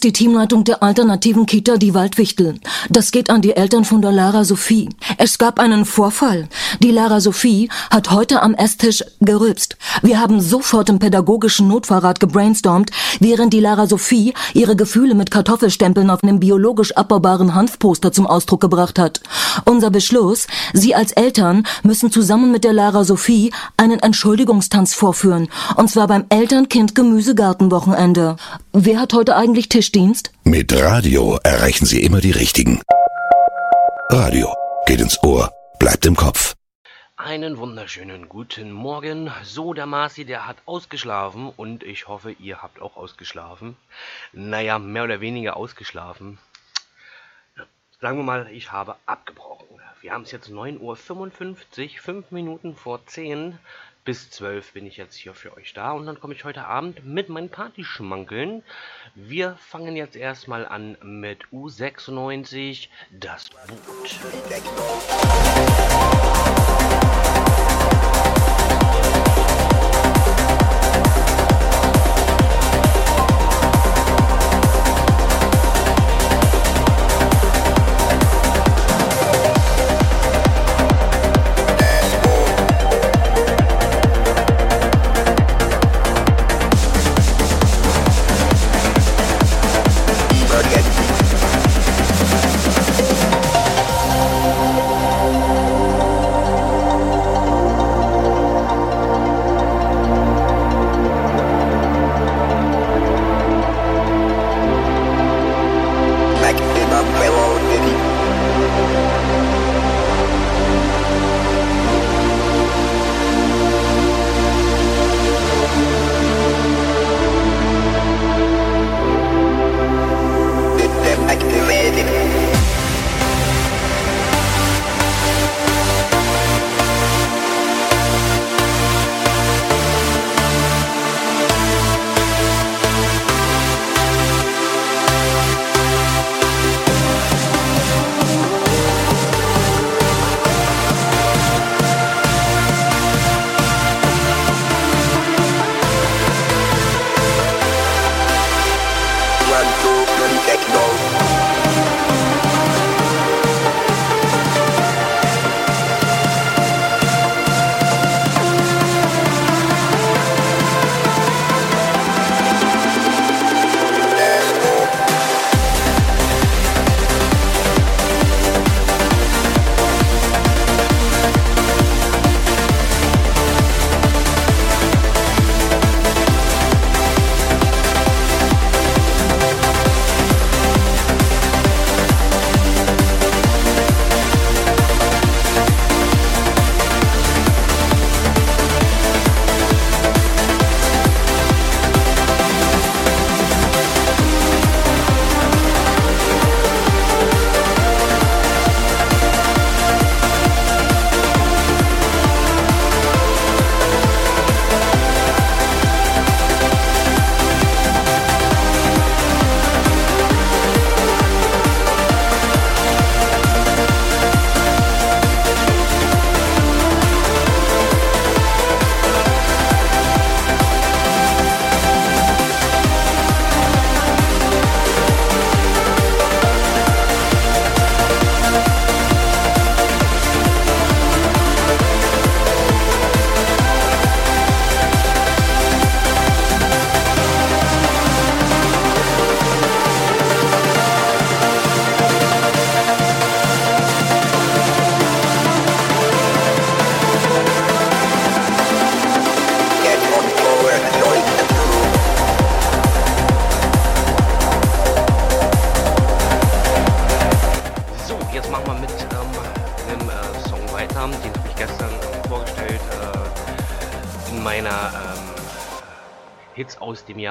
ist die Teamleitung der alternativen Kita Die Waldwichtel. Das geht an die Eltern von der Lara Sophie. Es gab einen Vorfall. Die Lara Sophie hat heute am Esstisch gerülpst. Wir haben sofort im pädagogischen Notfallrat gebrainstormt, während die Lara Sophie ihre Gefühle mit Kartoffelstempeln auf einem biologisch abbaubaren Hanfposter zum Ausdruck gebracht hat. Unser Beschluss, Sie als Eltern müssen zusammen mit der Lara Sophie einen Entschuldigungstanz vorführen. Und zwar beim Eltern-Kind-Gemüsegartenwochenende. Wer hat heute eigentlich Tischdienst? Mit Radio erreichen Sie immer die Richtigen. Radio geht ins Ohr, bleibt im Kopf. Einen wunderschönen guten Morgen. So, der Marci, der hat ausgeschlafen und ich hoffe, ihr habt auch ausgeschlafen. Naja, mehr oder weniger ausgeschlafen. Sagen wir mal, ich habe abgebrochen. Wir haben es jetzt 9.55 Uhr, 5 Minuten vor 10. Bis 12 bin ich jetzt hier für euch da und dann komme ich heute Abend mit meinen Partyschmankeln. Wir fangen jetzt erstmal an mit U96, das Boot.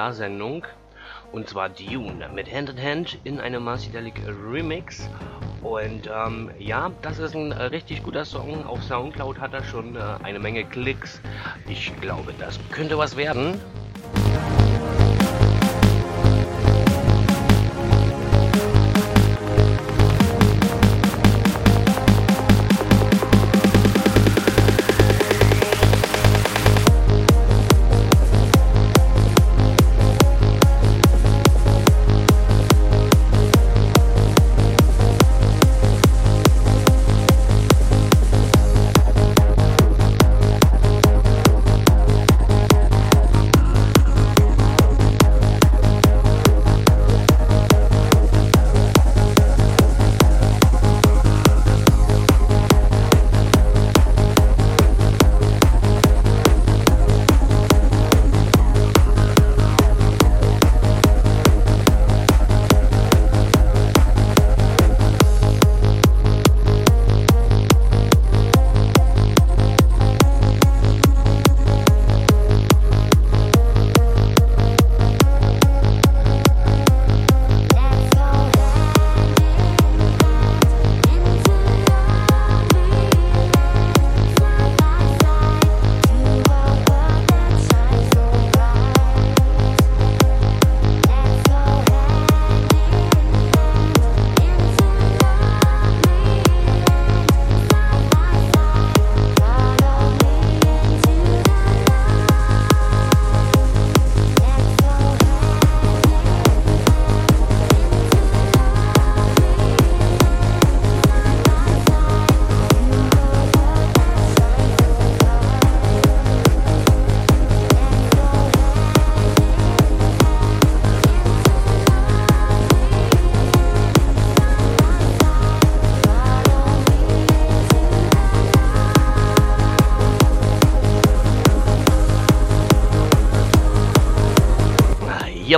Aus dem Jahr Sendung. Und zwar Dune mit Hand in Hand in einem Marcidelic Remix. Und ähm, ja, das ist ein richtig guter Song. Auf Soundcloud hat er schon äh, eine Menge Klicks. Ich glaube, das könnte was werden.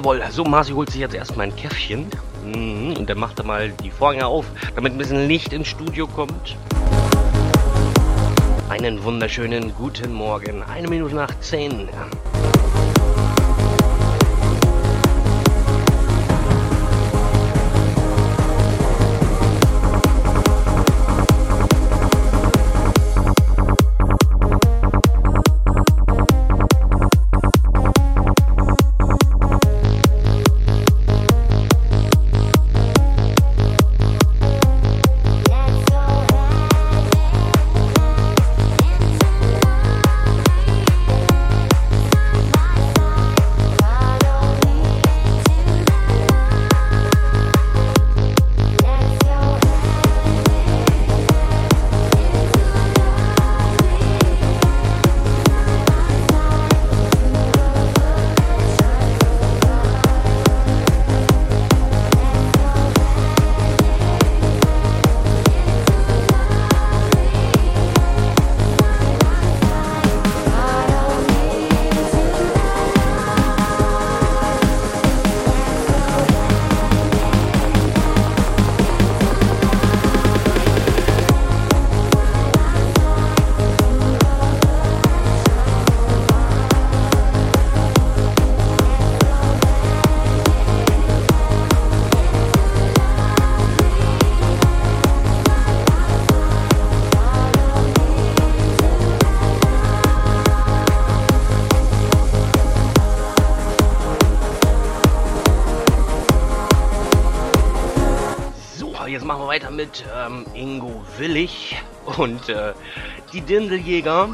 Jawohl, so Marci holt sich jetzt erstmal ein Käffchen. Mhm, und dann macht er mal die Vorhänge auf, damit ein bisschen Licht ins Studio kommt. Einen wunderschönen guten Morgen. Eine Minute nach zehn. Ähm, Ingo Willig und äh, die Dindeljäger.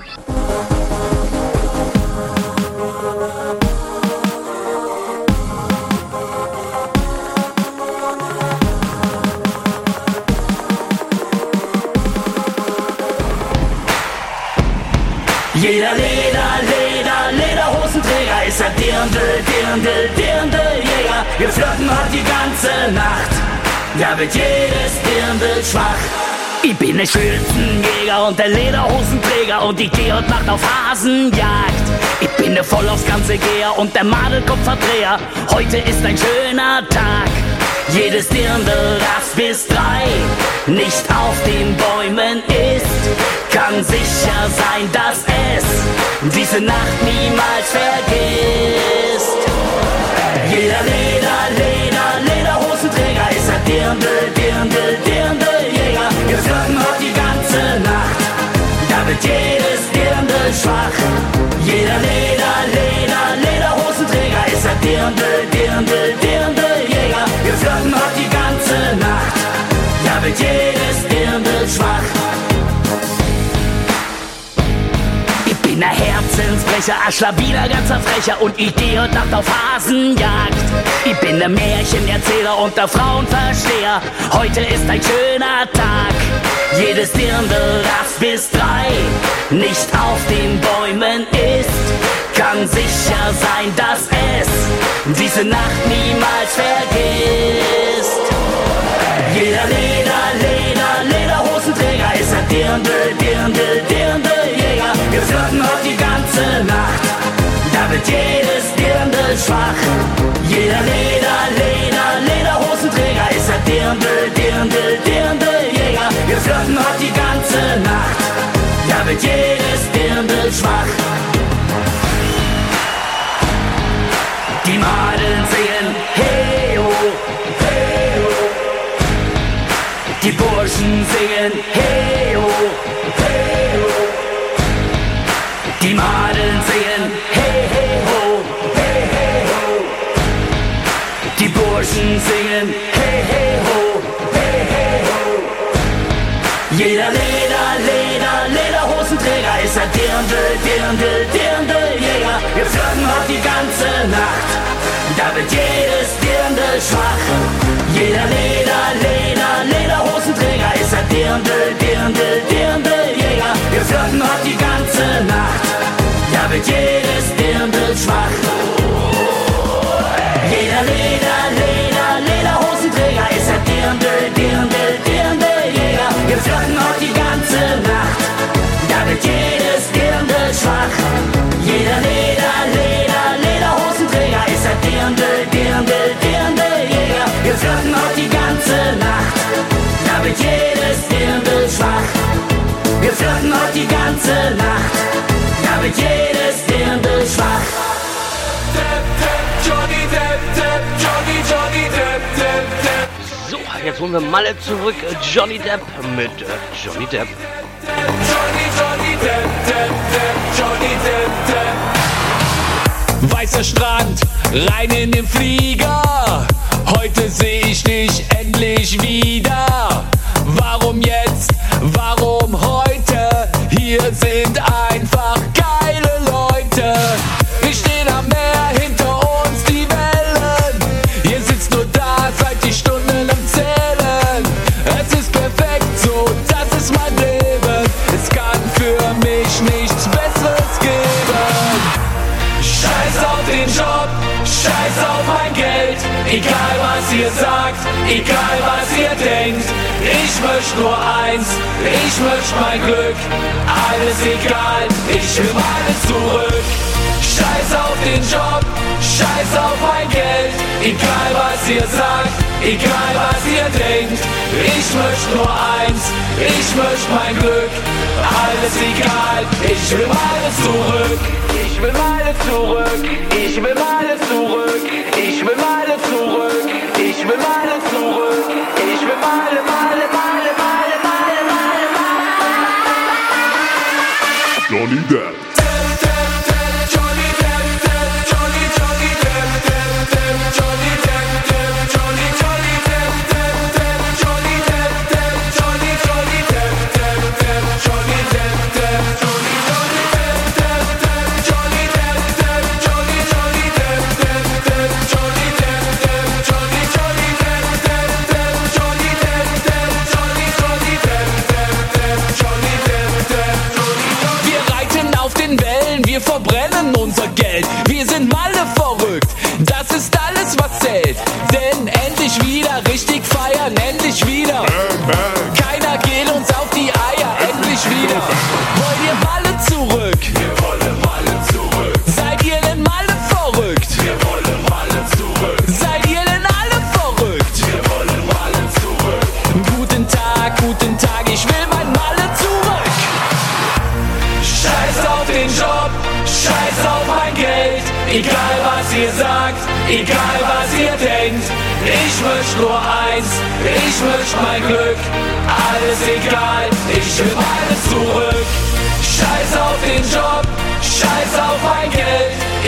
Jeder Leder, Leder, Lederhosenträger ist ein Dirndl, Dirndl, Dirndljäger. Wir flirten heute die ganze Nacht da wird jedes Dirndl schwach. Ich bin der Schürzenjäger und der Lederhosenträger und ich geh heute Nacht auf Hasenjagd. Ich bin der voll aufs ganze Geher und der Madelkopfverdreher. Heute ist ein schöner Tag. Jedes Dirndl, das bis drei nicht auf den Bäumen ist, kann sicher sein, dass es diese Nacht niemals vergisst. Jeder Leder, Dirndl, Dirndl, Dirndl-Jäger. Flirten heute die ganze Nacht, da wird jedes Dirndl schwach. Jeder Leder, Leder, Lederhosenträger ist ein Dirndl, Dirndl, Dirndl-Jäger. Herzensbrecher, ein Schlawiner, ganzer Frecher und ich gehe und Nacht auf Hasenjagd. Ich bin der Märchenerzähler und der Frauenversteher. Heute ist ein schöner Tag. Jedes Dirndl, das bis drei nicht auf den Bäumen ist, kann sicher sein, dass es diese Nacht niemals vergisst. Jeder Leder, Leder, Lederhosenträger ist ein Dirndl, Dirndl, Dirndl-Jäger. Wir flirten heute die ganze Nacht, da wird jedes Dirndl schwach. Jeder Leder, Leder, Lederhosenträger ist ein Dirndl, Dirndl, Dirndl-Jäger. Wir flirten heute die ganze Nacht, da wird jedes Dirndl schwach. Die Madeln singen, Die Burschen singen, hey hey ho, hey hey ho. Jeder Leder, Leder, Lederhosenträger ist ein Dirndl, Dirndl, Dirndl-Jäger. Wir flirten heute die ganze Nacht, da wird jedes Dirndl schwach. Jeder Leder, Leder, Lederhosenträger ist ein Dirndl, Dirndl, Dirndl-Jäger. Wir flirten heute die ganze Nacht, da wird jedes Dirndl schwach. Jeder Leder, ganze Nacht, da wird jedes Dirndl schwach. Jeder Leder, Leder, Lederhosenträger ist ein Dirndl, Dirndl, Dirndl-Jäger. Wir flirten heute die ganze Nacht, da wird jedes Dirndl schwach. Wir flirten heute die ganze Nacht, da wird jedes jetzt holen wir Malle zurück. Johnny Depp mit äh, Johnny Depp. Weißer Strand, rein in den Flieger. Heute sehe ich dich endlich wieder. Warum jetzt? Warum heute? Hier sind einfach was ihr sagt, egal was ihr denkt. Ich möchte nur eins, ich möchte mein Glück. Alles egal, ich will alles zurück. Scheiß auf den Job, scheiß auf mein Geld. Egal was ihr sagt, egal was ihr denkt. Ich möchte nur eins, ich möchte mein Glück. Alles egal, ich will alles zurück. Ich will Male zurück, ich will Male zurück, ich will Male zurück, Johnny Depp.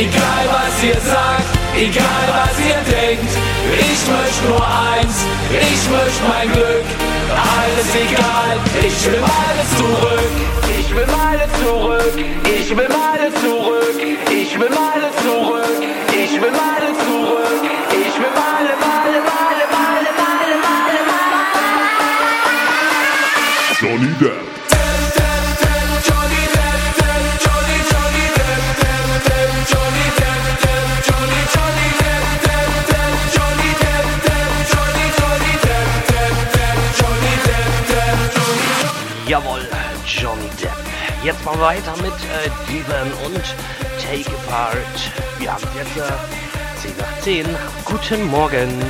Egal was ihr sagt, egal was ihr denkt, ich möchte nur eins, ich möchte mein Glück. Alles egal, ich will alles zurück. Ich will alles zurück, ich will alles zurück, ich will alles mal weiter mit äh, Demon und Take Apart. Wir haben jetzt äh, 10 nach 10. Guten Morgen.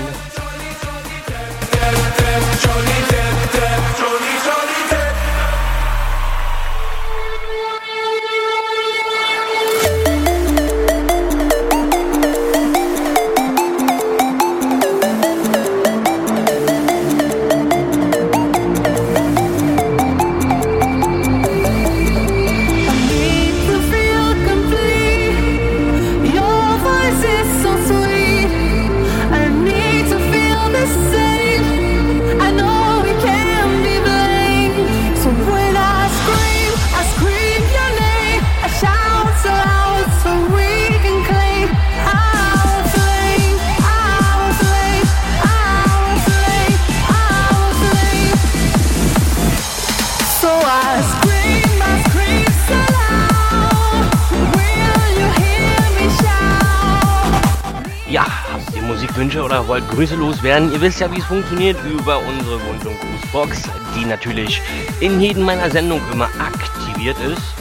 wollt Grüße loswerden, ihr wisst ja, wie es funktioniert über unsere Wund- und Grußbox, die natürlich in jedem meiner Sendungen immer aktiviert ist.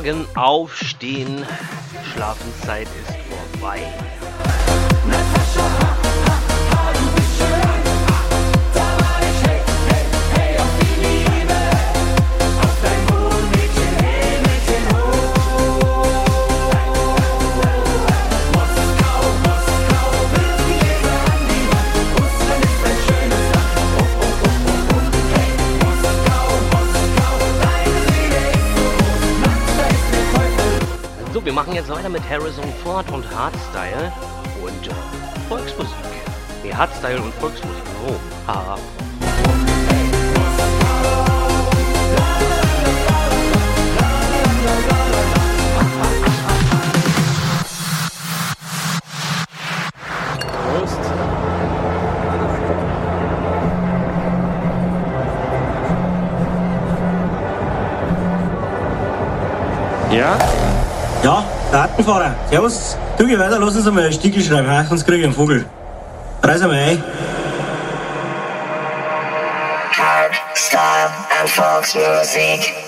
Morgen aufstehen, Schlafenszeit weiter mit Harrison Ford und Hardstyle und äh, Volksmusik. Nee, Hardstyle und Volksmusik. Oh, haha. Ja? Ja? Datenfahrer, servus. Du geh weiter, lass uns einmal einen Stiegel schreiben, he? sonst krieg ich einen Vogel. Reiß einmal ein. Hard Style and Folks Music.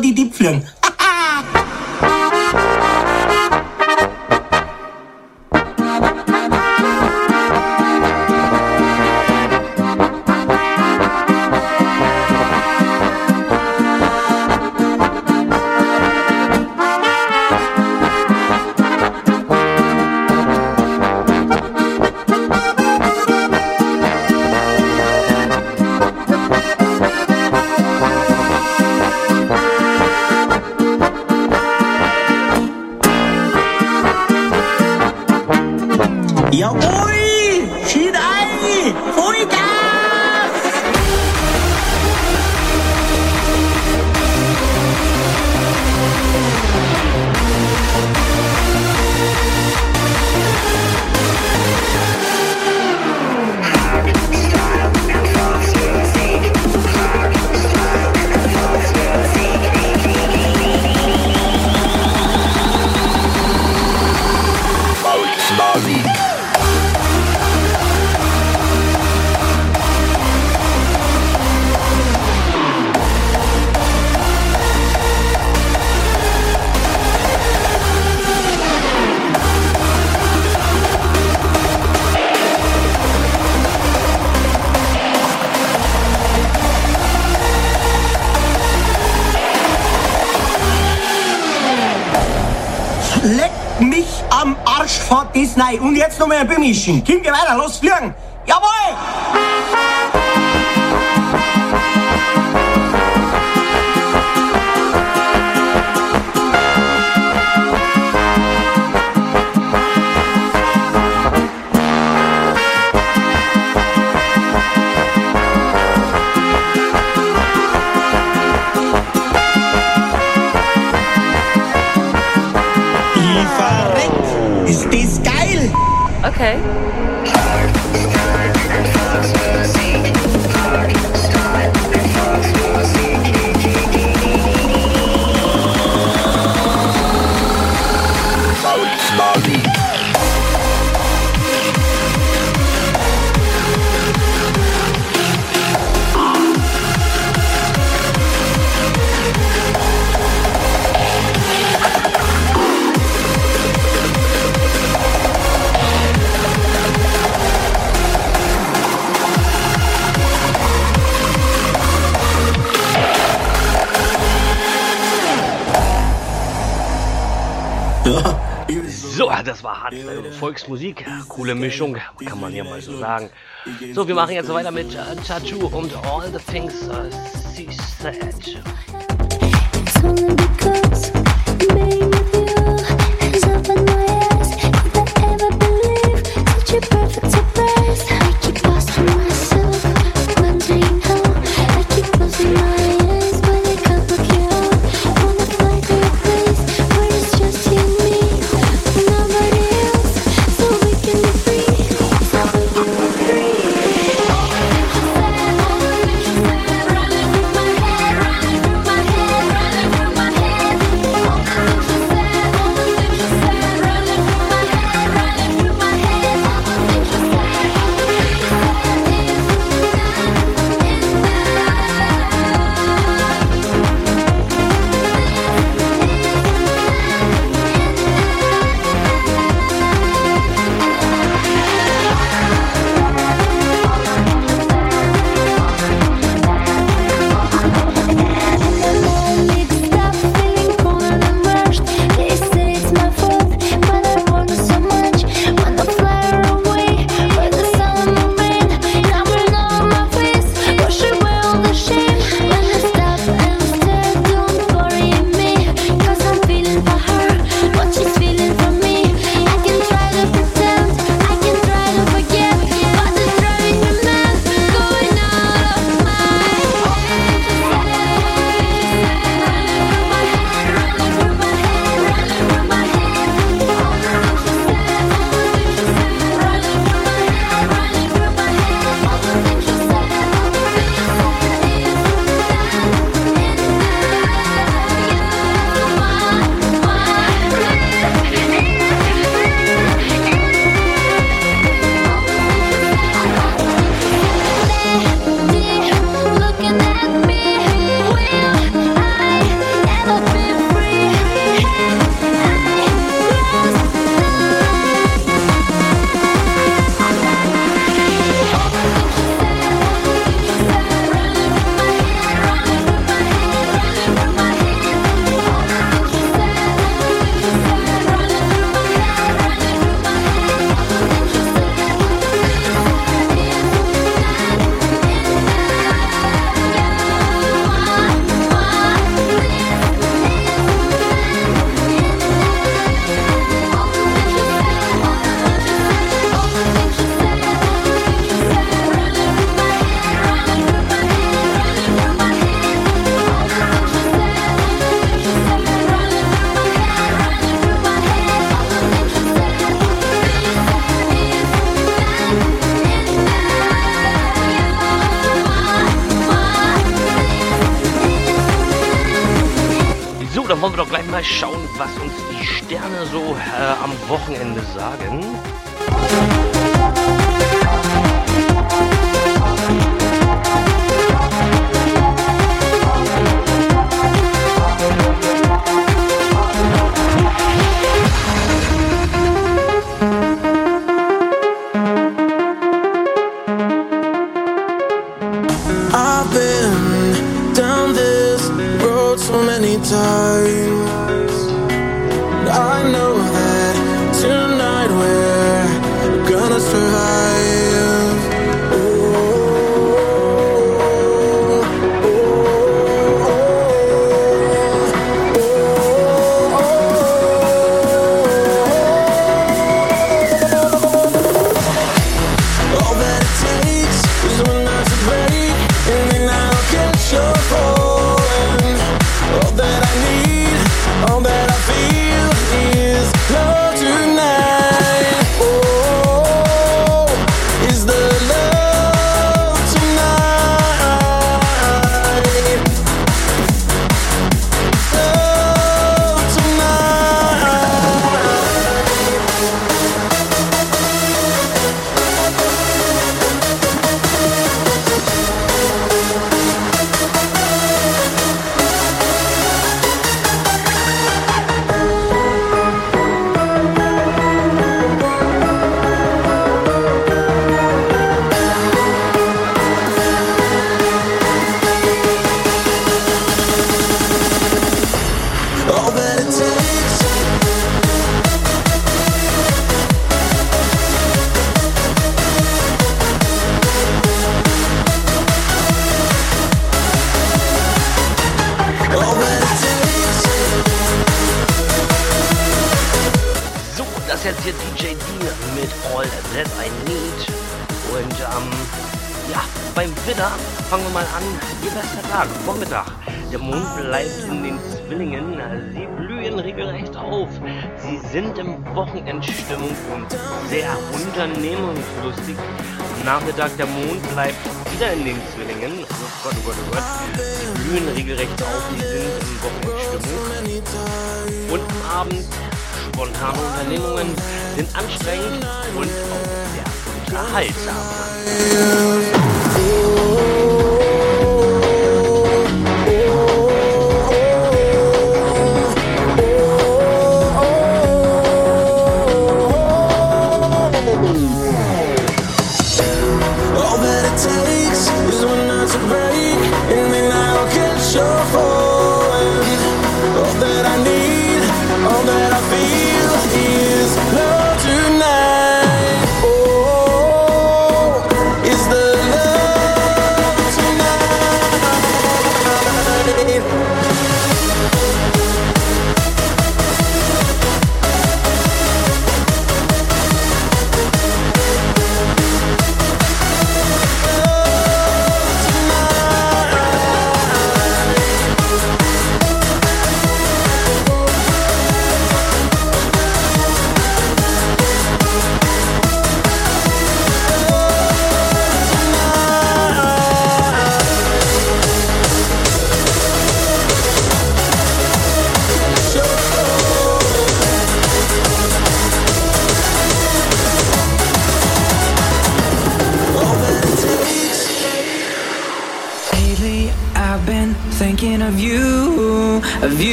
durch die Tipfeln. kommen ein paar Mischen. Kim, geh weiter, los, fliegen. Okay. Volksmusik. Coole Mischung, kann man hier mal so sagen. So, wir machen jetzt weiter mit äh, Tattoo und All the Things uh, She Said.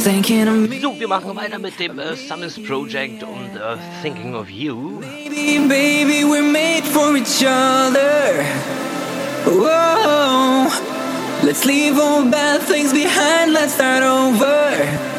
So, wir machen weiter mit dem äh, uh, Summers Project und uh, Thinking of You. Baby, baby, we're made for each other. Whoa. Let's leave all bad things behind, let's start over.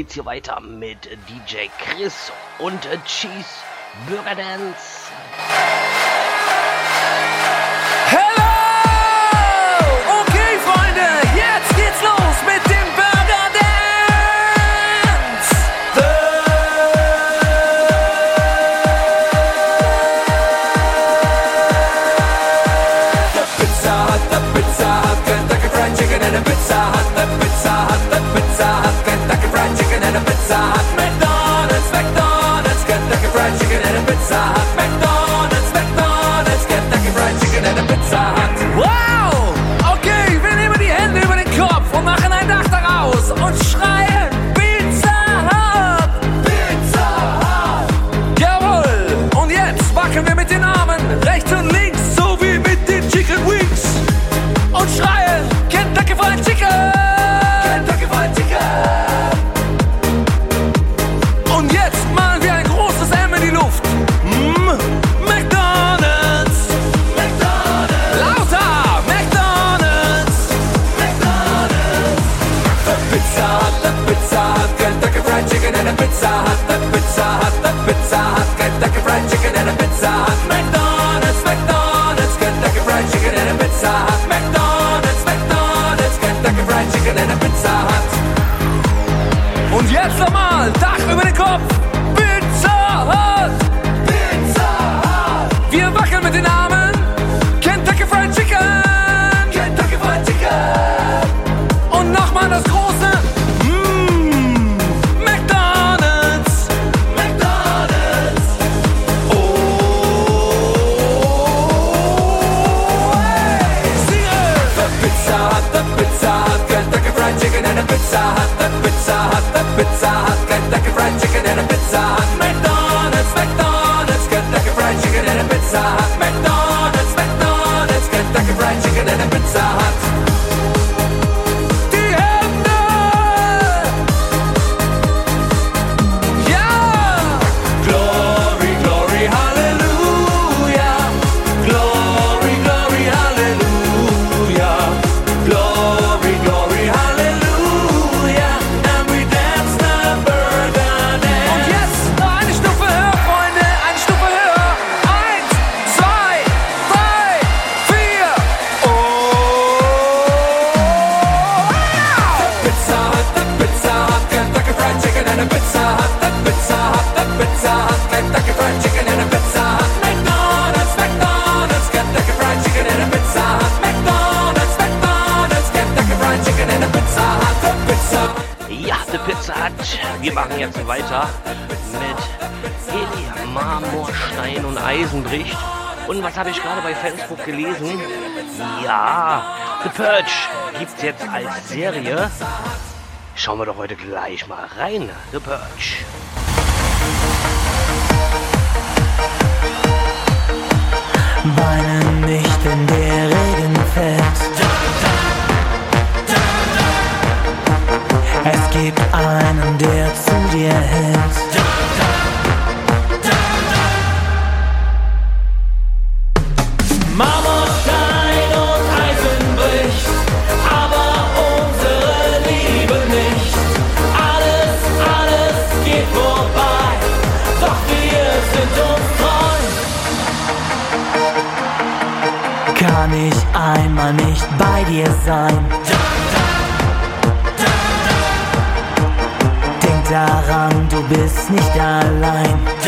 geht's hier weiter mit DJ Chris und Cheese Burger Dance. Pizza Hut, the Pizza Hut, the Pizza Hut, Kentucky Fried Chicken and a Pizza Hut. McDonald's, McDonald's, Kentucky Fried Chicken and a Pizza Hut. McDonald's, McDonald's, Kentucky Fried Chicken and a Pizza Hut. Wir machen jetzt weiter mit Helium, Marmor, Stein und Eisenbricht. Und was habe ich gerade bei Facebook gelesen? Ja, The Purge gibt es jetzt als Serie. Schauen wir doch heute gleich mal rein. The Purge. Weinen nicht in der Regen fest. Es gibt einen, der zu dir hält. Da, da, da, Marmorstein und Eisen bricht, aber unsere Liebe nicht. Alles, alles geht vorbei, doch wir sind uns treu. Kann ich einmal nicht bei dir sein? Daran, du bist nicht allein.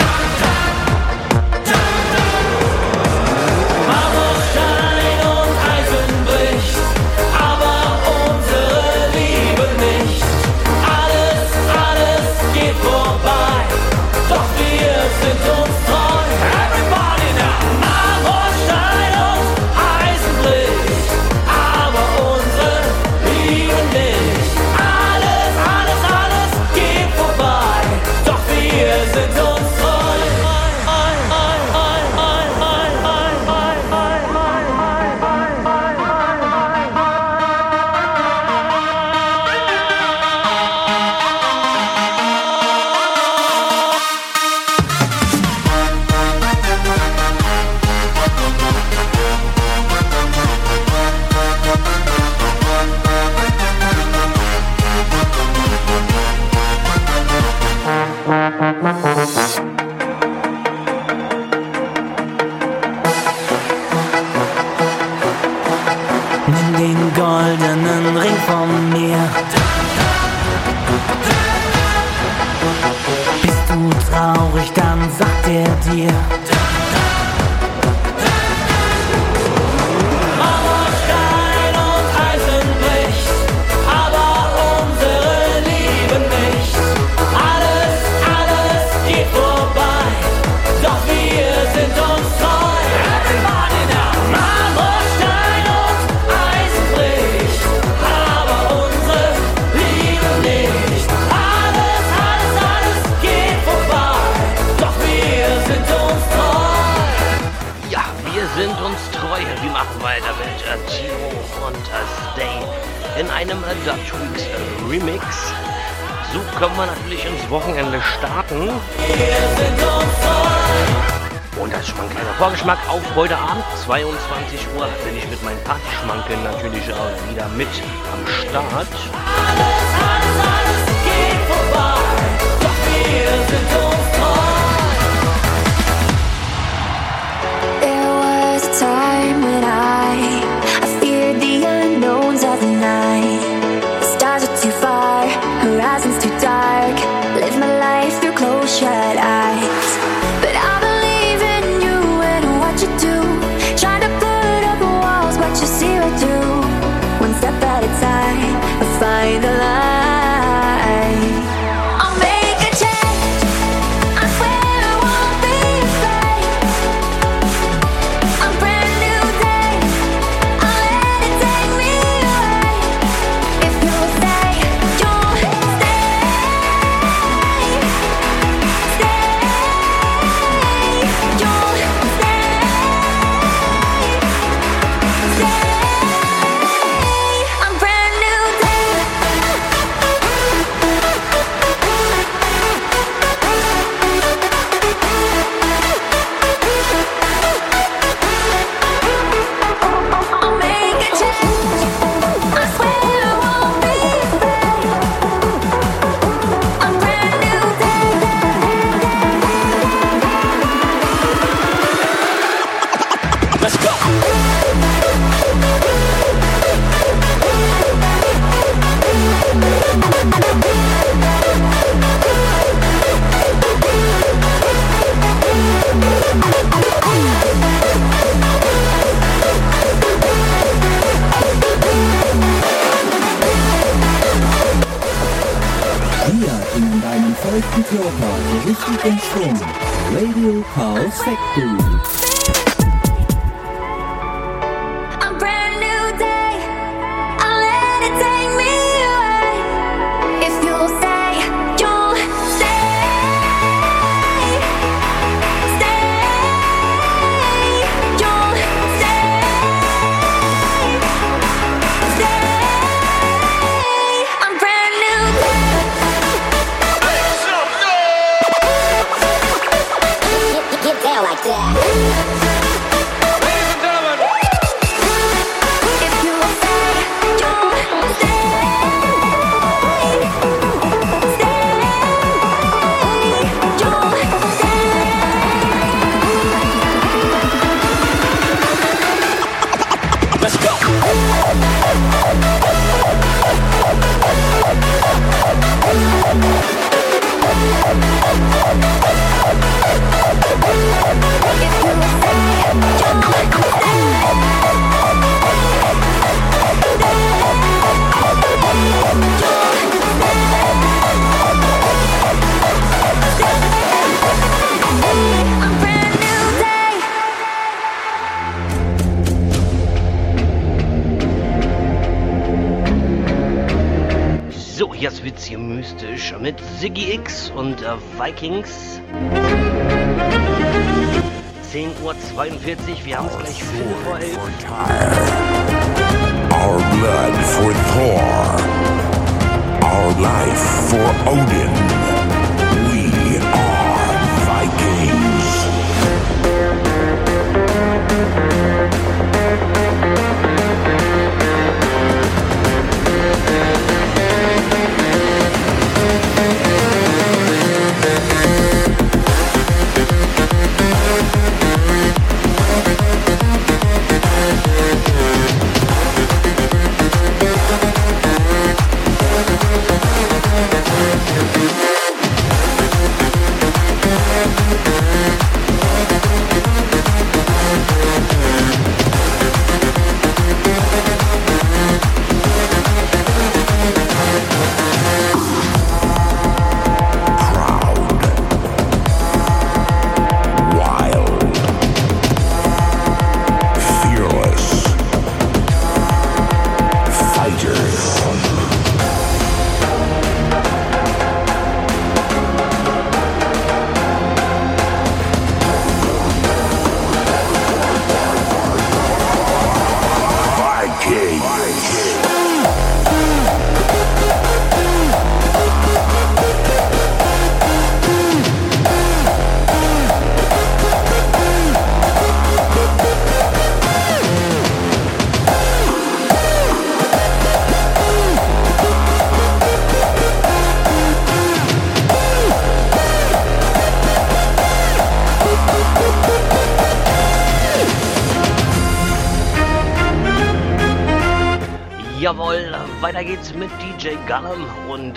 22 Vikings. Geht's mit DJ Gullum und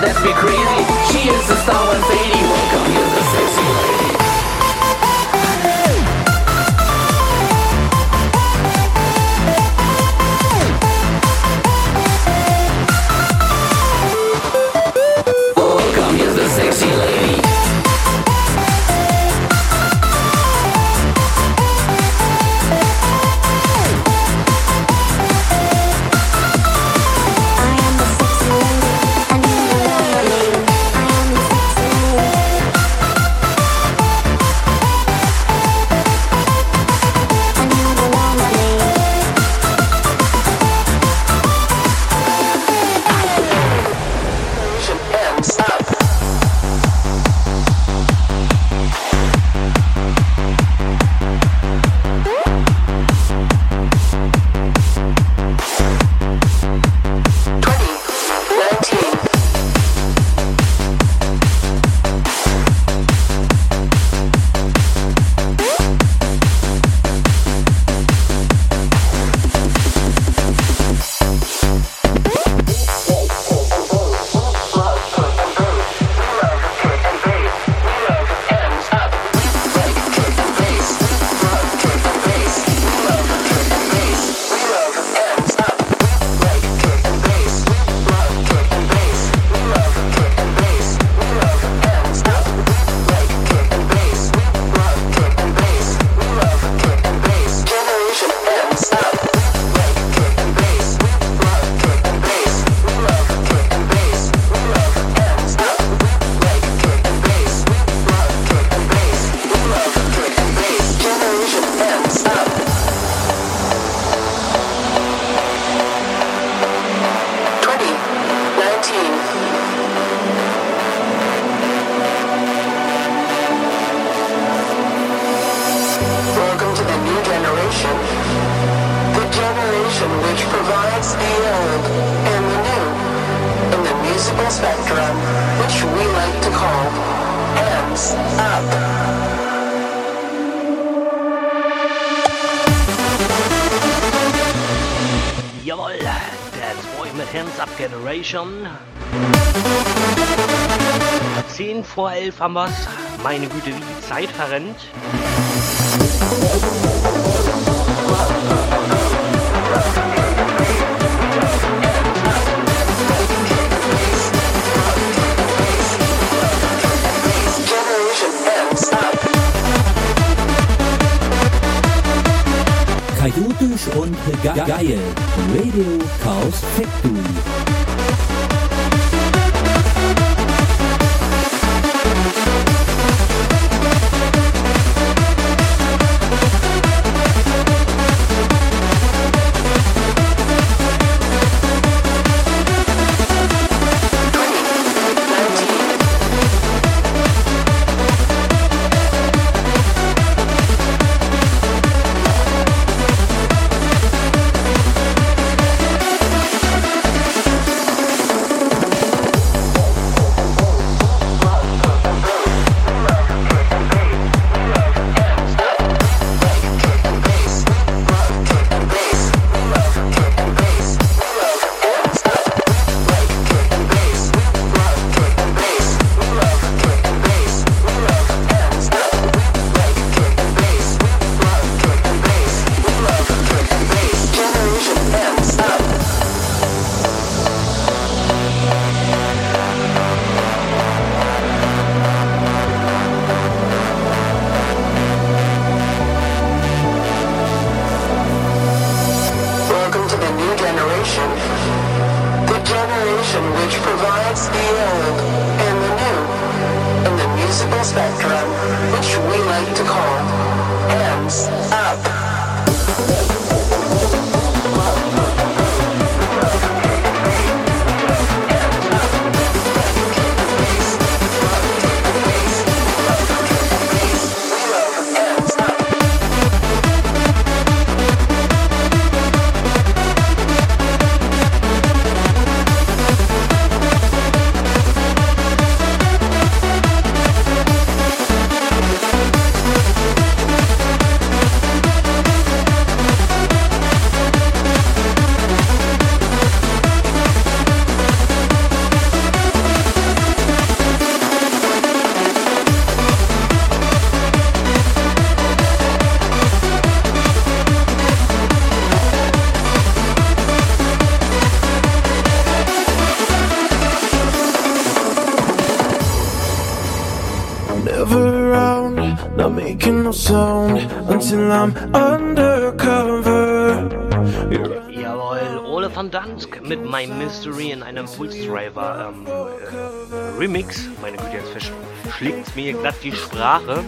that's me crazy. She is a haben wir es. Meine Güte, wie die Zeit verrennt. History in einem Pulse-Driver ähm, äh, Remix. Meine Güte, jetzt verschlägt es mir glatt die Sprache.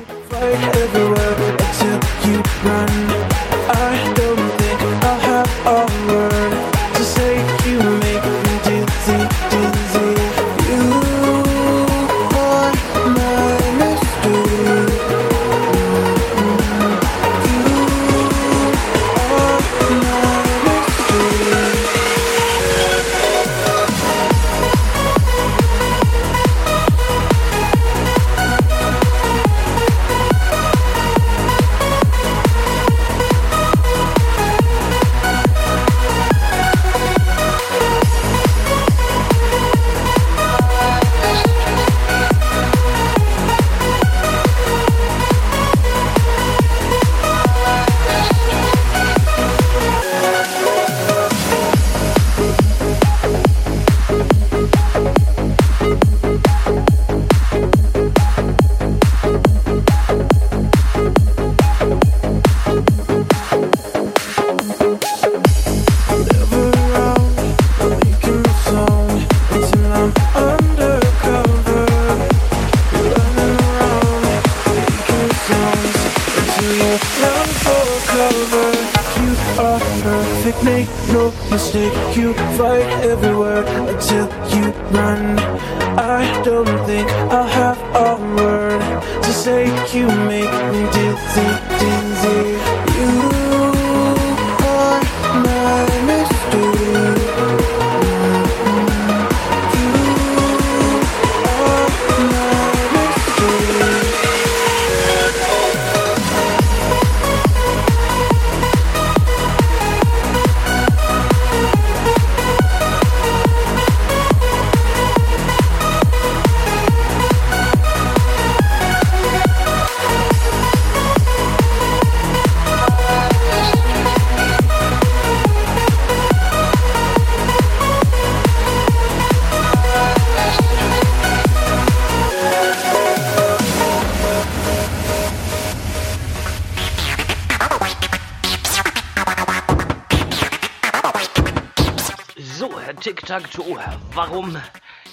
Tic-Tac-Toe. Oh, warum?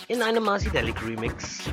In einem Masidelic Remix.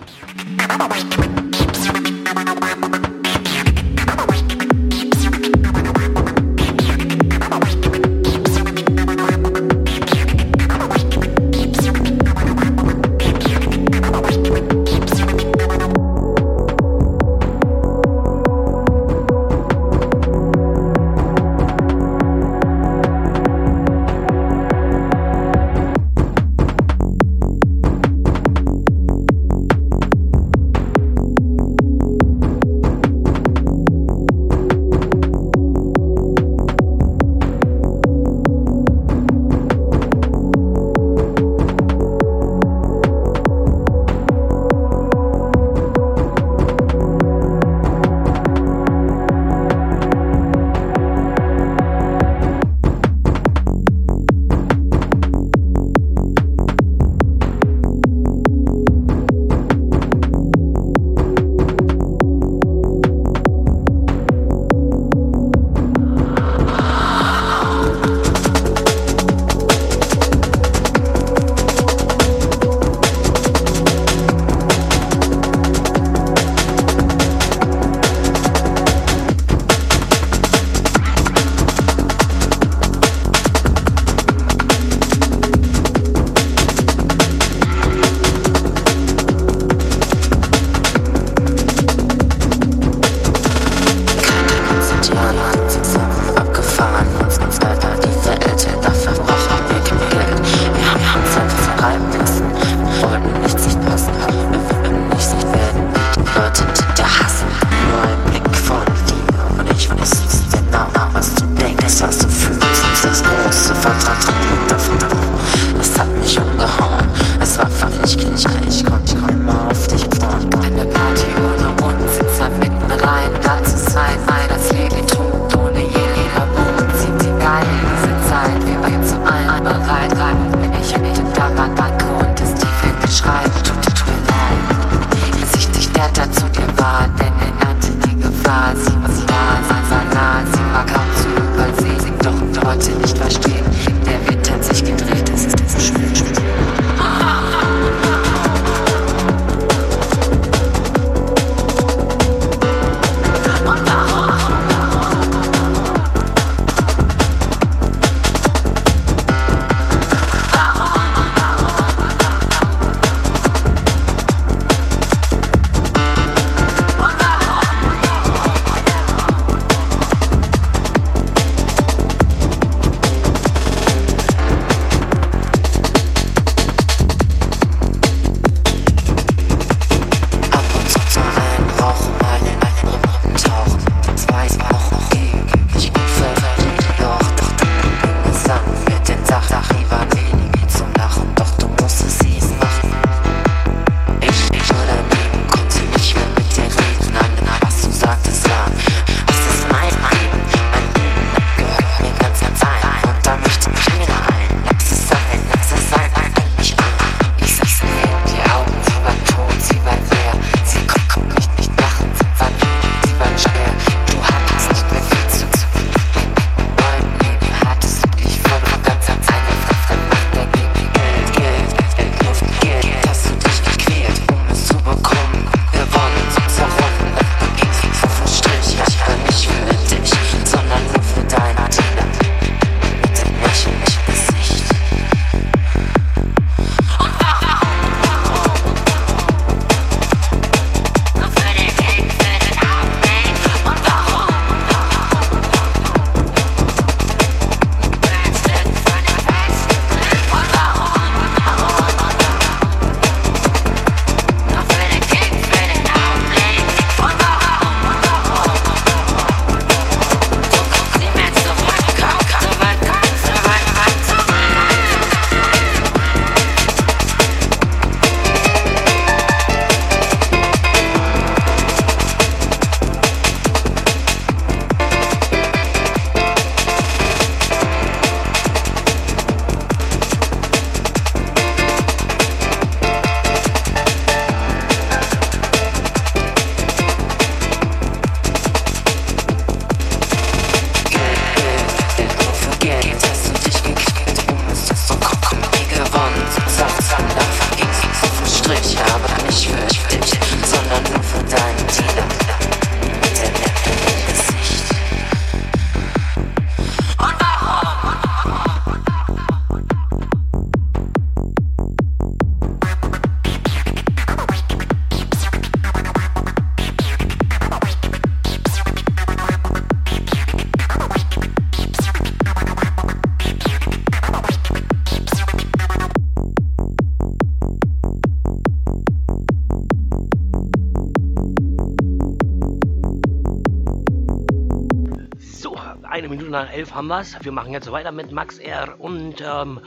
11 haben wir es. Wir machen jetzt weiter mit Max R. und ähm,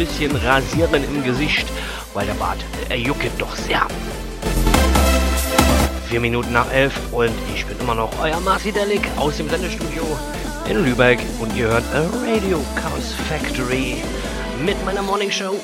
bisschen rasieren im Gesicht, weil der Bart äh, er juckt doch sehr. Vier Minuten nach elf und ich bin immer noch euer Marci Delic aus dem Sendestudio in Lübeck und ihr hört Radio Chaos Factory mit meiner Morning Show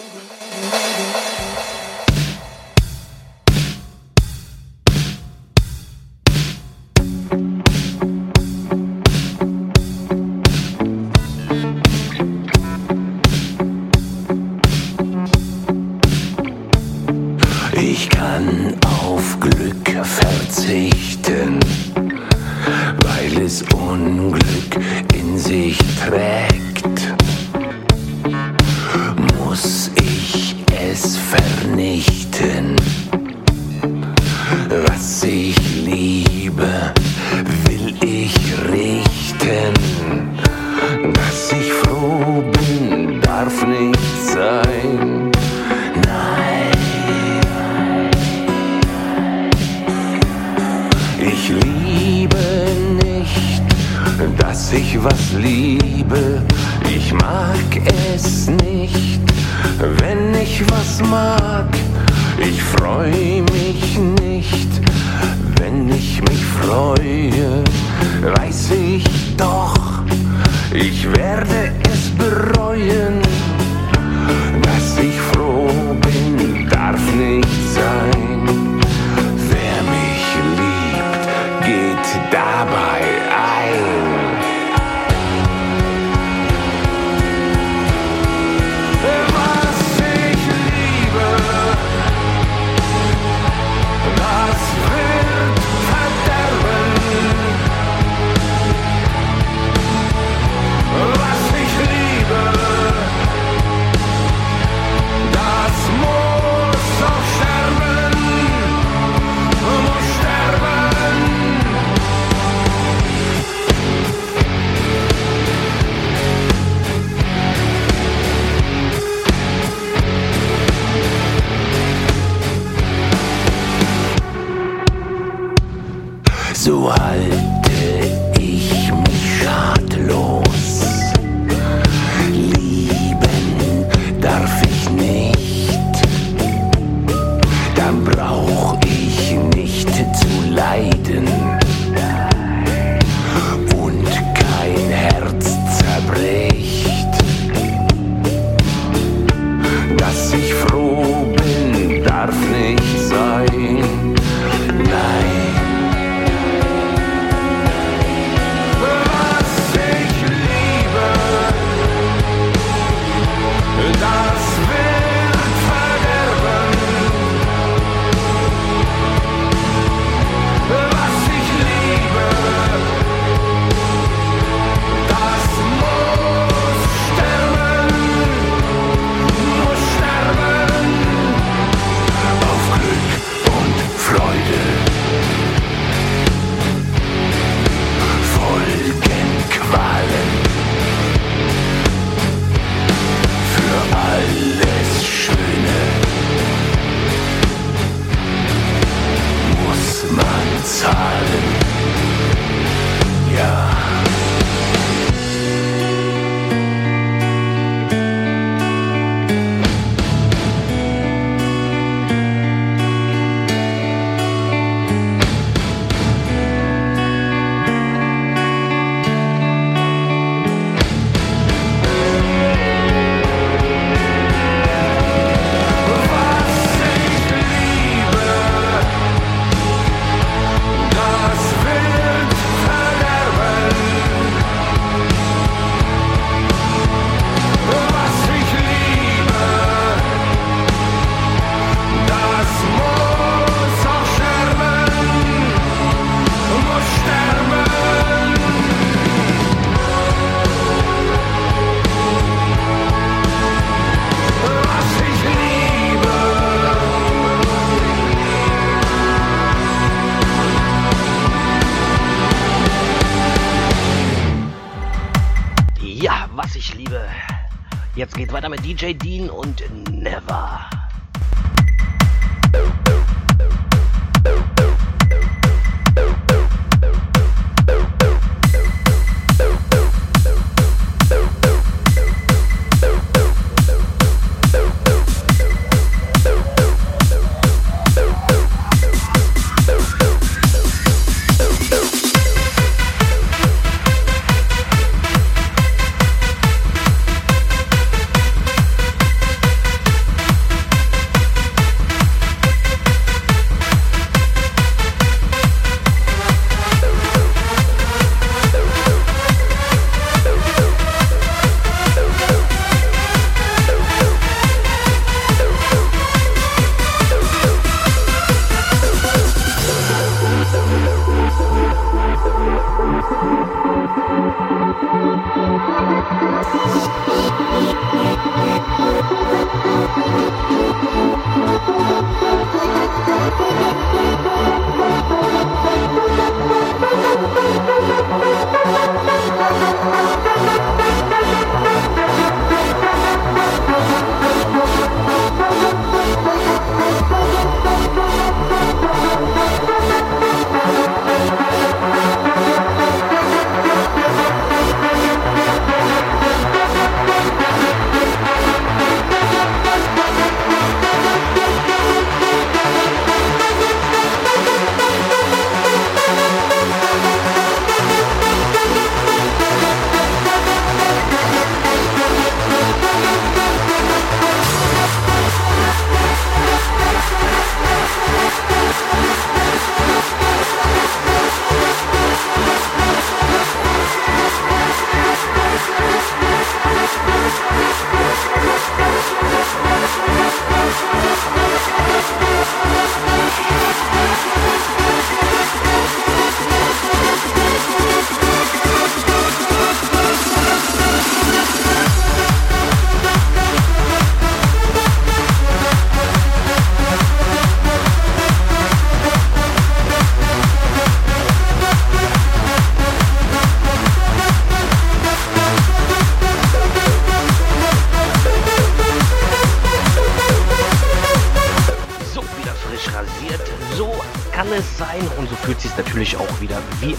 DJ Dean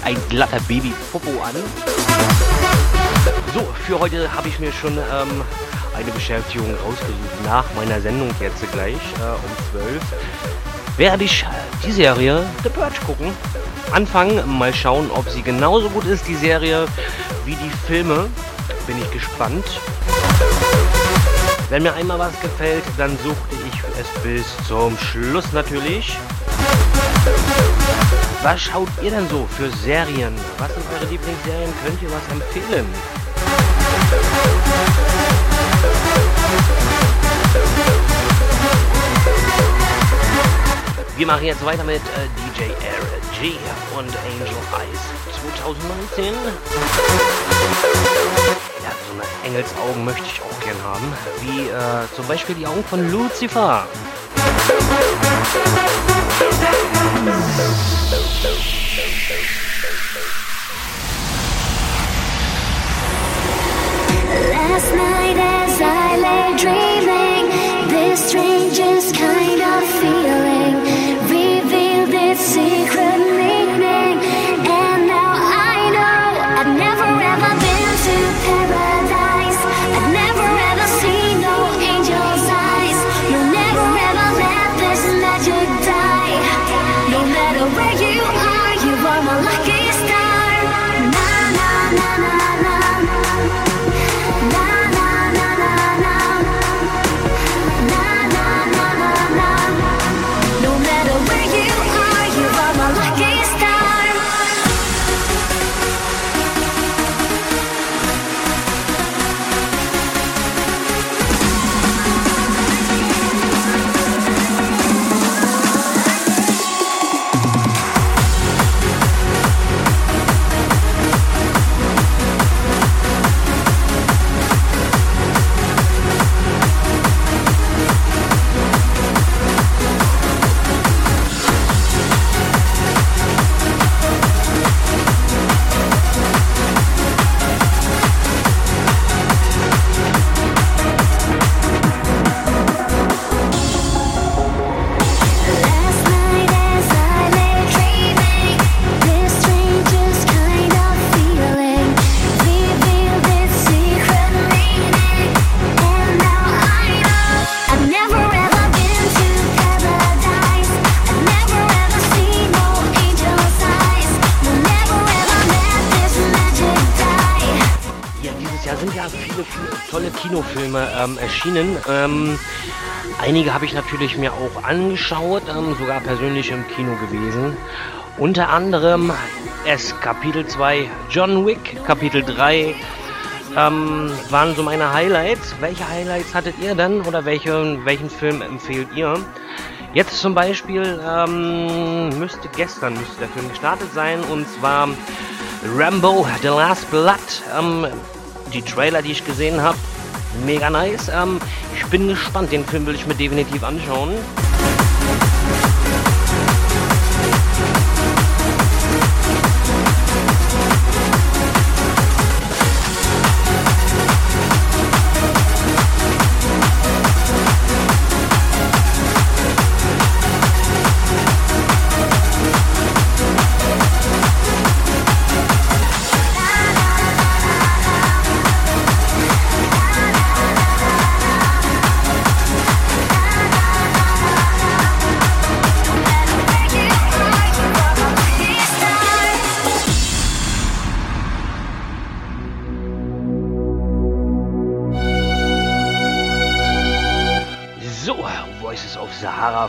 ein glatter Baby-Popo an. So, für heute habe ich mir schon ähm, eine Beschäftigung rausgesucht. Nach meiner Sendung jetzt gleich äh, um 12 werde ich die Serie The Purge gucken. Anfangen, mal schauen, ob sie genauso gut ist, die Serie, wie die Filme. Bin ich gespannt. Wenn mir einmal was gefällt, dann suchte ich es bis zum Schluss natürlich. Was schaut ihr denn so für Serien? Was sind eure Lieblingsserien? Könnt ihr was empfehlen? Wir machen jetzt weiter mit äh, DJ RG und Angel Eyes 2019. Ja, so eine Engelsaugen möchte ich auch gern haben. Wie äh, zum Beispiel die Augen von Lucifer. Night as I lay dreaming, Kinofilme ähm, erschienen. Ähm, einige habe ich natürlich mir auch angeschaut, ähm, sogar persönlich im Kino gewesen. Unter anderem S Kapitel 2, John Wick Kapitel 3 ähm, waren so meine Highlights. Welche Highlights hattet ihr denn oder welche, welchen Film empfehlt ihr? Jetzt zum Beispiel ähm, müsste gestern müsste der Film gestartet sein und zwar Rambo The Last Blood. Ähm, die Trailer, die ich gesehen habe, mega nice. Ähm, ich bin gespannt, den Film will ich mir definitiv anschauen.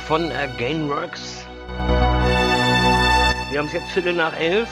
Von äh, Gainworks. Wir haben es jetzt Viertel nach elf.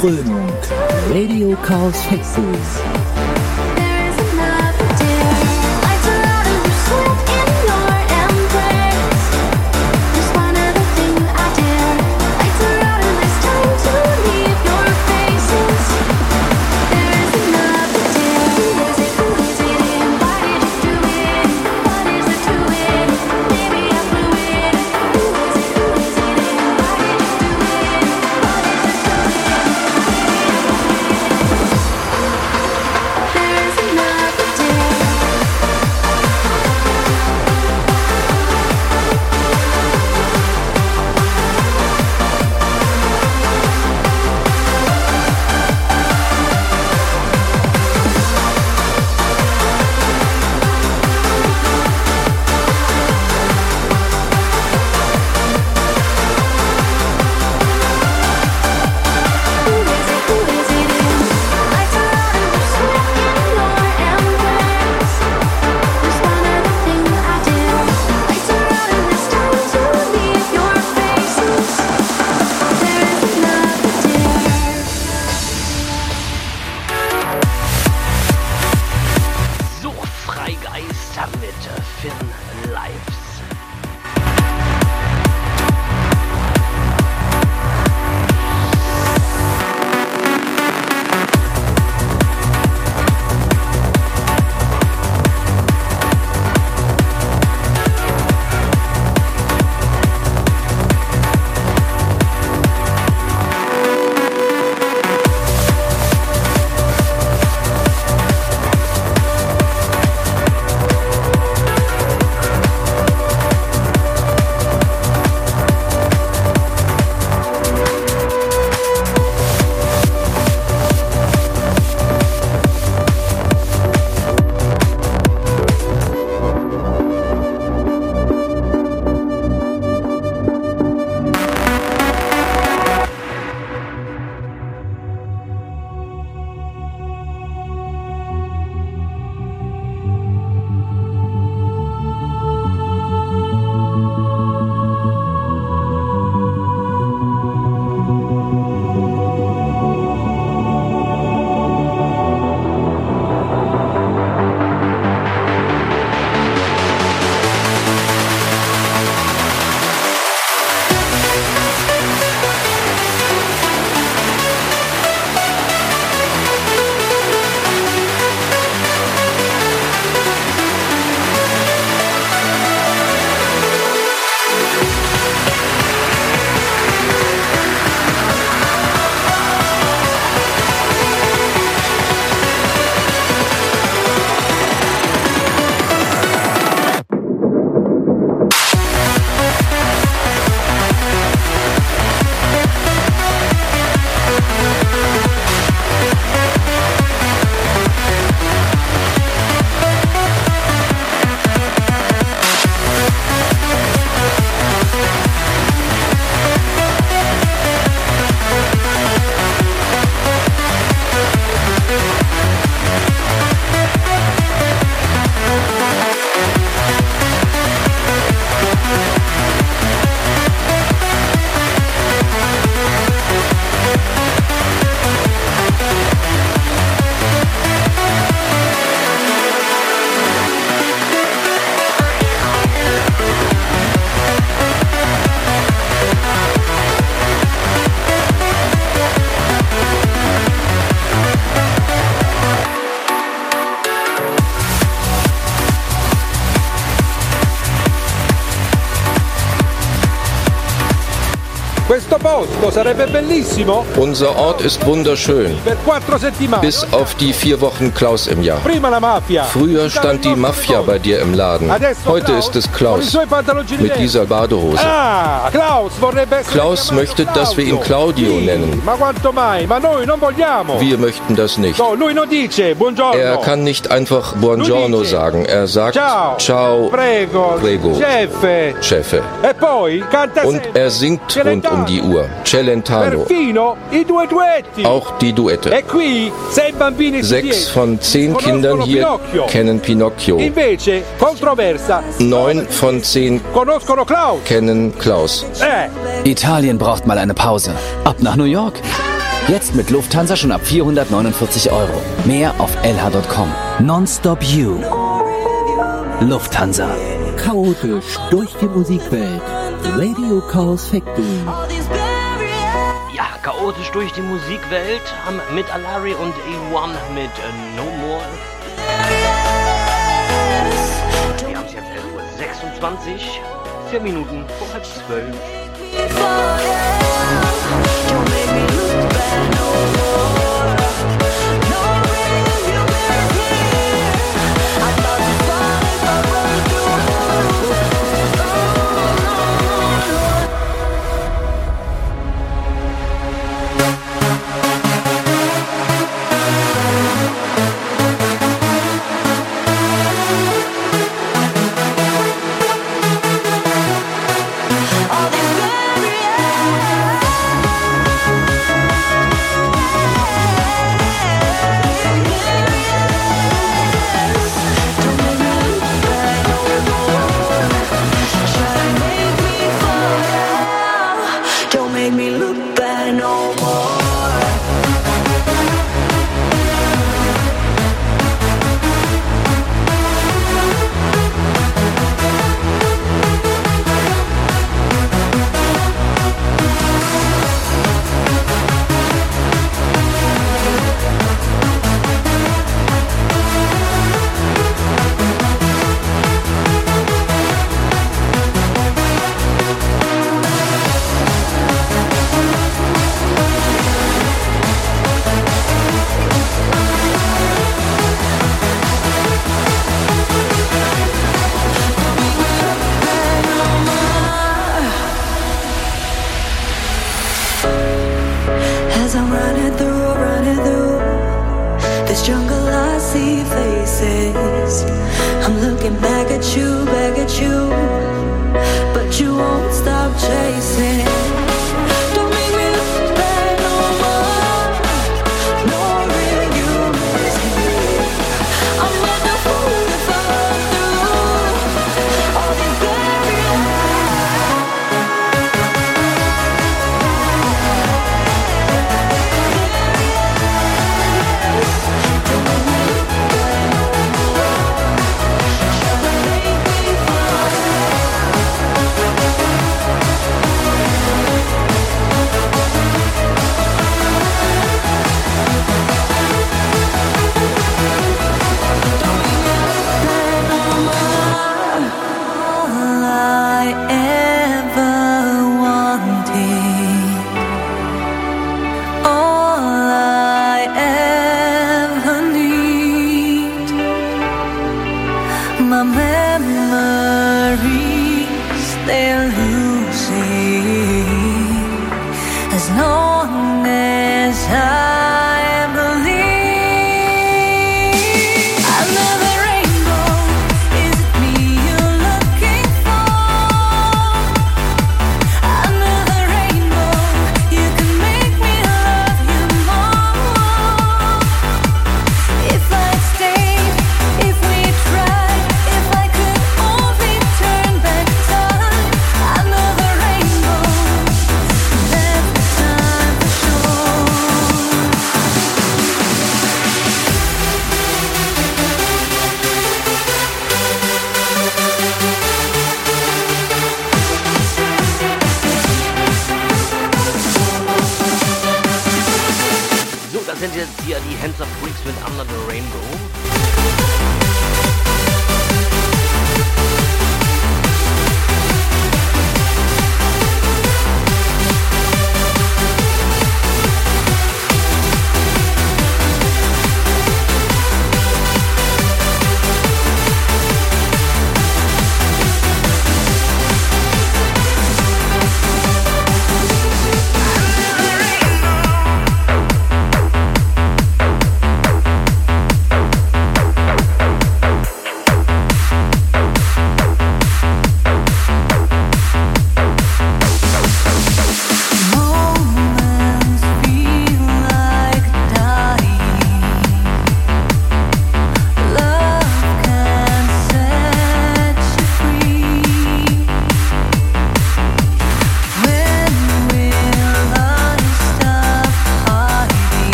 Krönung. Radio Chaos Factory. Unser Ort ist wunderschön, bis auf die vier Wochen Klaus im Jahr. Früher stand die Mafia bei dir im Laden. Heute ist es Klaus mit dieser Badehose. Ah, Klaus möchte, dass wir ihn Claudio nennen. Wir möchten das nicht. Er kann nicht einfach Buongiorno sagen. Er sagt Ciao. Prego. Prego. Chefe. E Und er singt rund um die Uhr. Celentano. Auch die Duette. Sechs von zehn Kindern hier kennen Pinocchio. Neun von zehn kennen Klaus. Italien braucht mal eine Pause. Ab nach New York. Jetzt mit Lufthansa schon ab 449 Euro. Mehr auf lh.com. Nonstop You. Lufthansa. Chaotisch durch die Musikwelt. Radio Chaos Factory chaotisch durch die Musikwelt mit Alari und E1 mit äh, No More. Wir haben es jetzt 11.26 Uhr, 4 Minuten vor halb 12. Don't make me look back no more.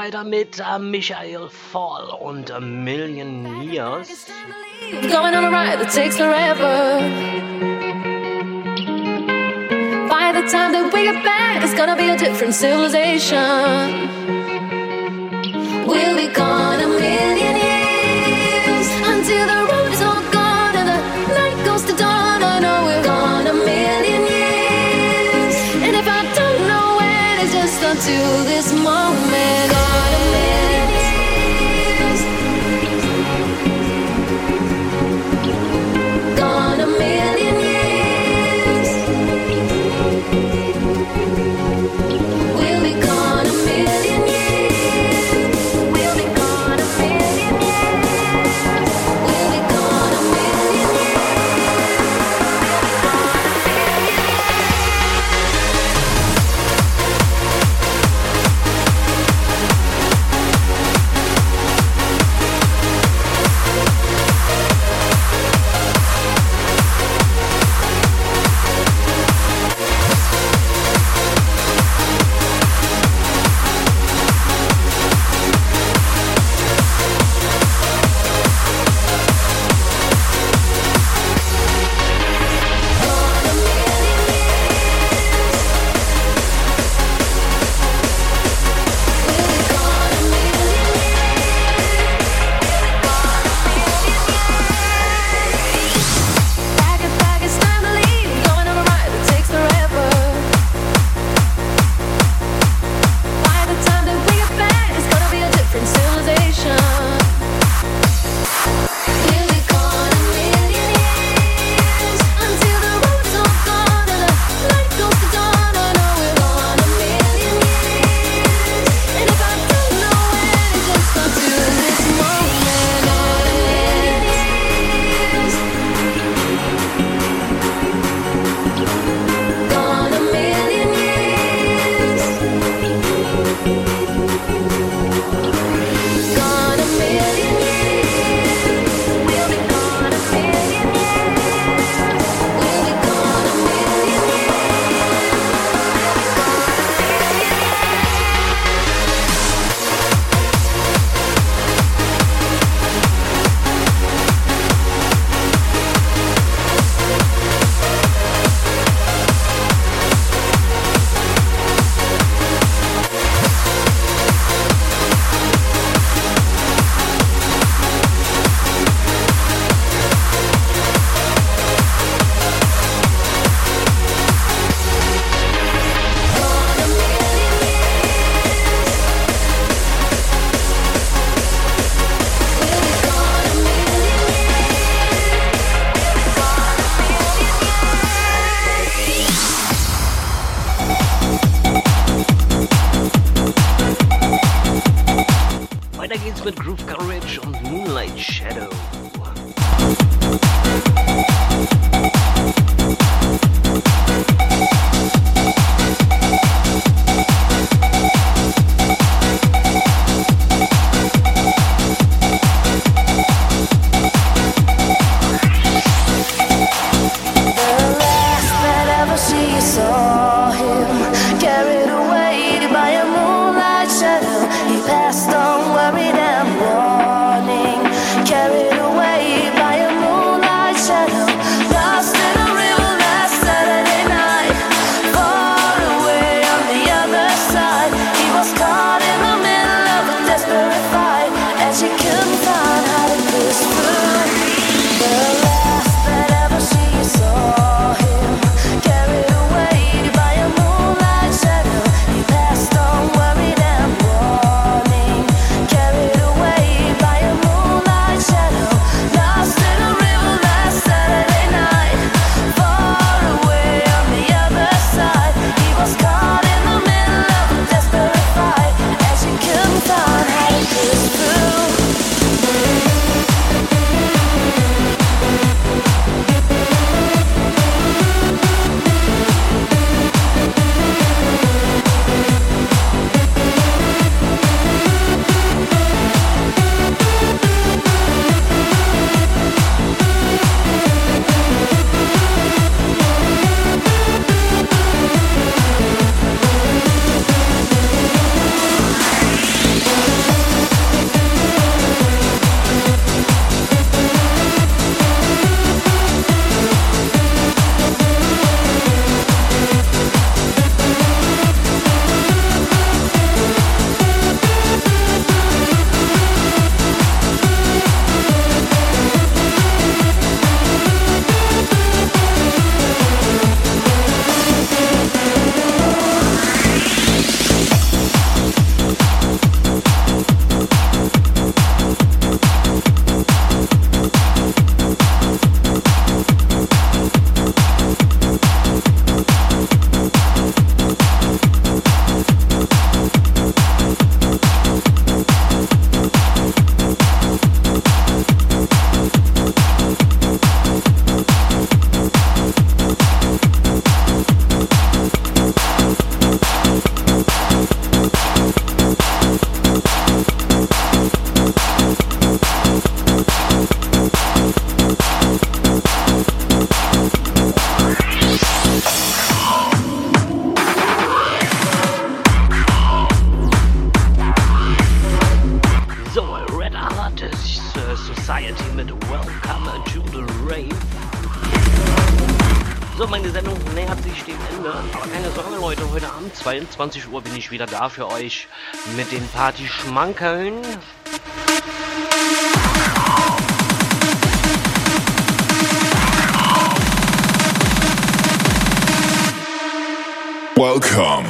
weiter mit äh, Michael Fall und A Million Years. Going on a ride that takes forever. By the time that we get back, it's gonna be a different civilization. 22 Uhr, bin ich wieder da für euch mit den Party-Schmankeln. Welcome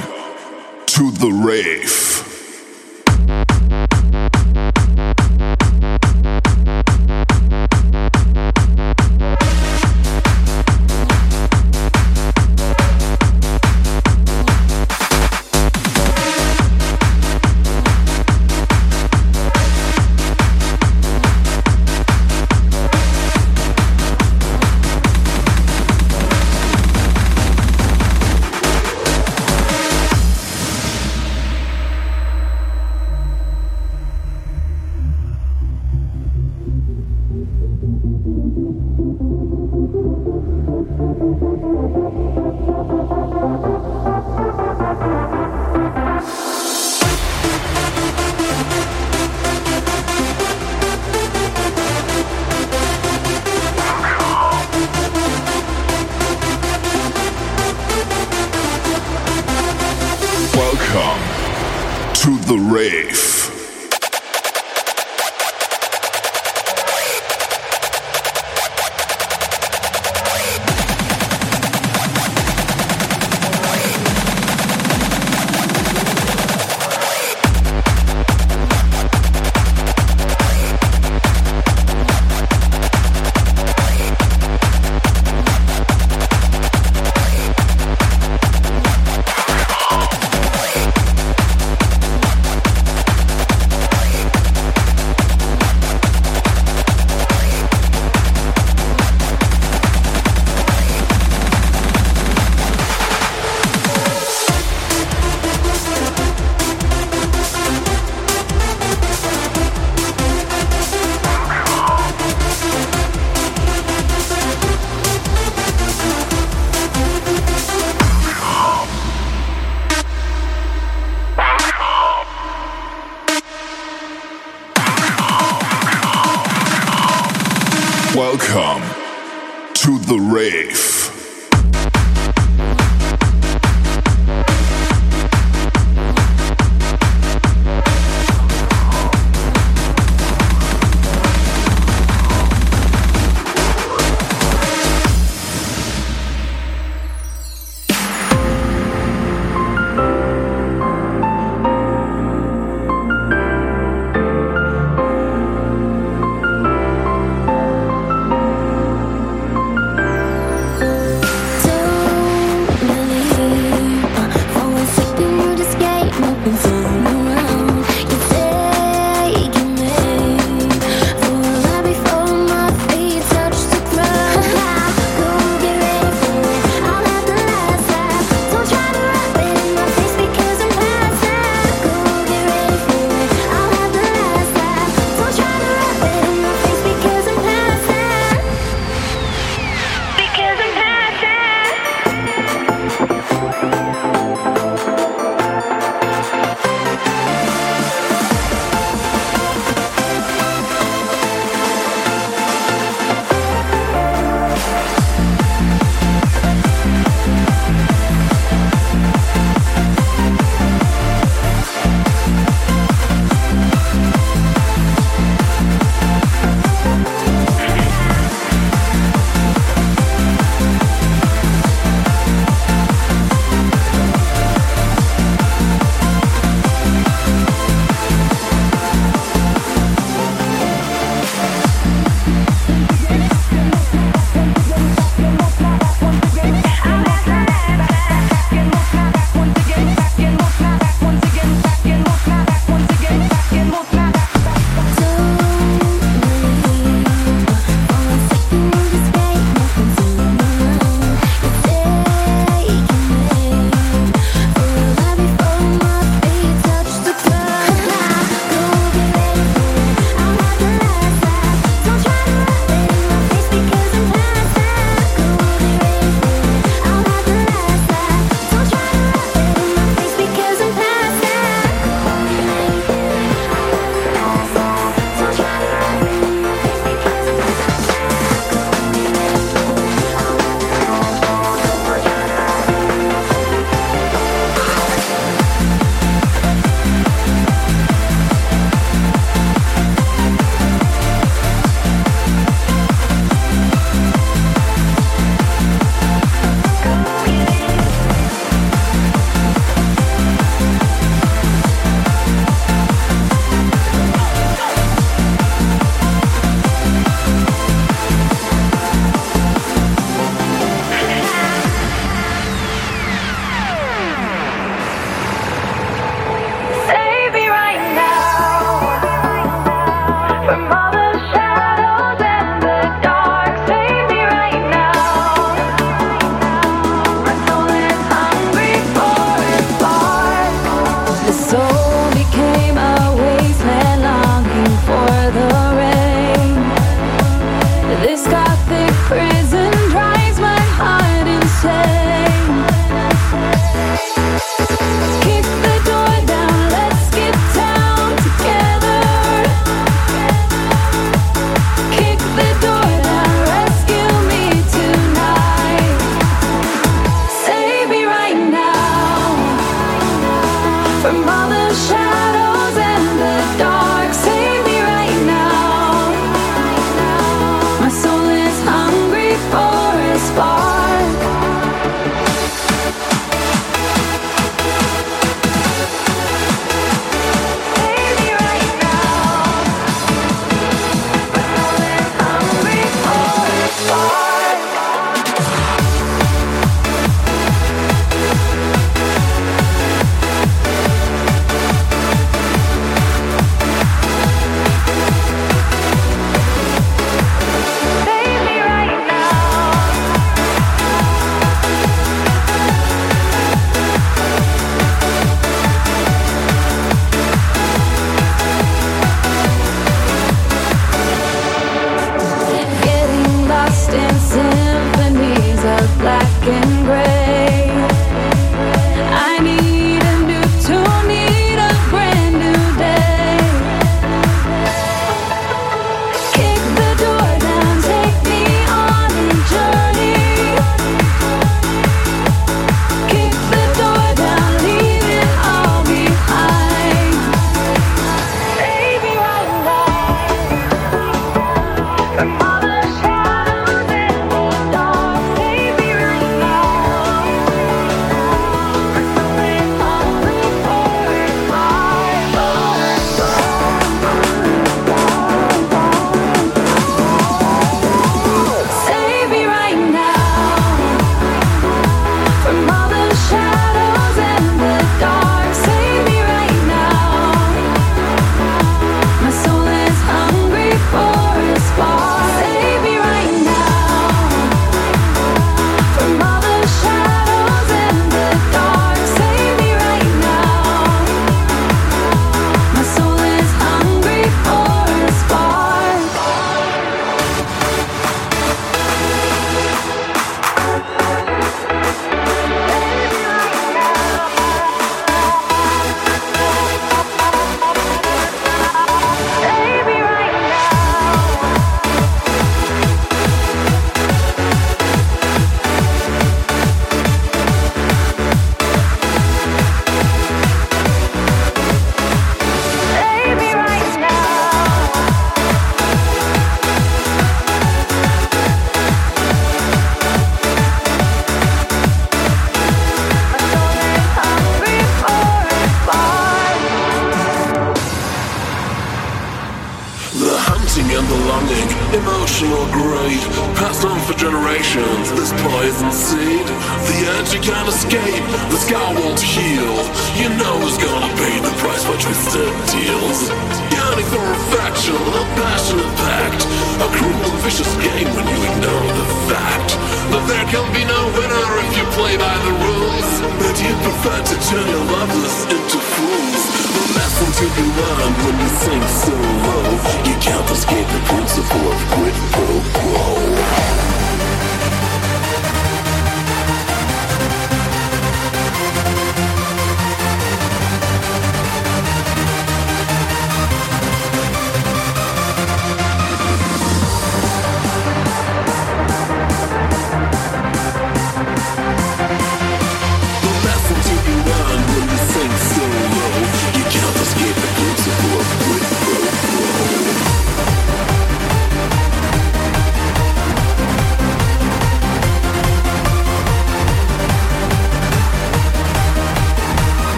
to the rave.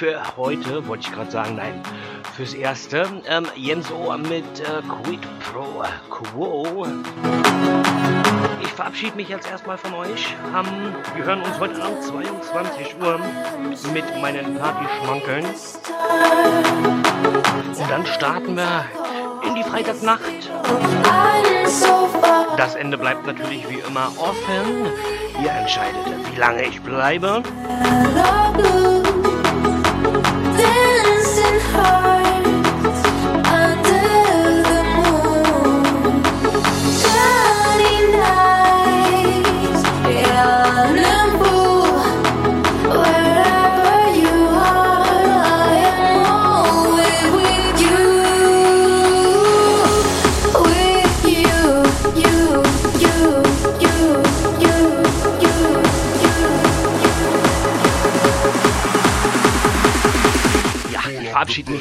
Für heute, wollte ich gerade sagen, nein, fürs Erste. Ähm, Jens O mit äh, Quid Pro Quo. Ich verabschiede mich jetzt erstmal von euch. Ähm, wir hören uns heute Abend 22 Uhr mit meinen Partyschmankeln. Und dann starten wir in die Freitagnacht. Das Ende bleibt natürlich wie immer offen. Ihr entscheidet, wie lange ich bleibe.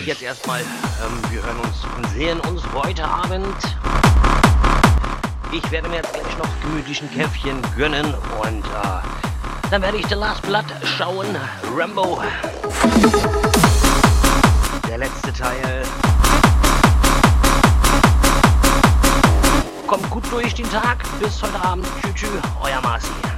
Jetzt erstmal. Ähm, wir hören uns und sehen uns heute Abend. Ich werde mir jetzt gleich noch gemütlich ein Käffchen gönnen und äh, dann werde ich The Last Blood schauen. Rambo. Der letzte Teil. Kommt gut durch den Tag. Bis heute Abend. Tschüss, euer Marci.